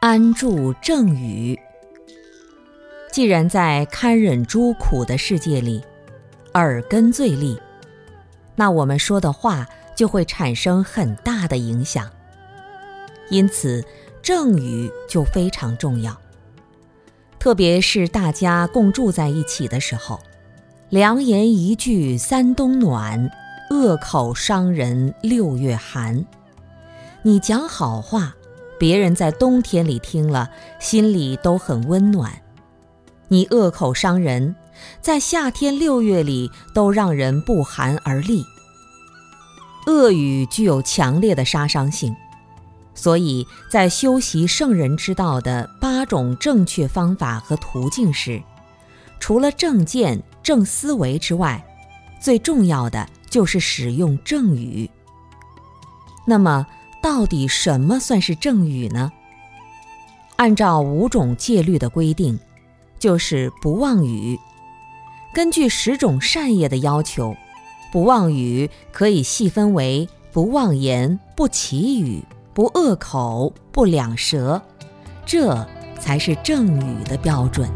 安住正语。既然在堪忍诸苦的世界里，耳根最利，那我们说的话就会产生很大的影响。因此，正语就非常重要。特别是大家共住在一起的时候，良言一句三冬暖，恶口伤人六月寒。你讲好话。别人在冬天里听了，心里都很温暖；你恶口伤人，在夏天六月里都让人不寒而栗。恶语具有强烈的杀伤性，所以在修习圣人之道的八种正确方法和途径时，除了正见、正思维之外，最重要的就是使用正语。那么，到底什么算是正语呢？按照五种戒律的规定，就是不妄语。根据十种善业的要求，不妄语可以细分为不妄言、不绮语、不恶口、不两舌，这才是正语的标准。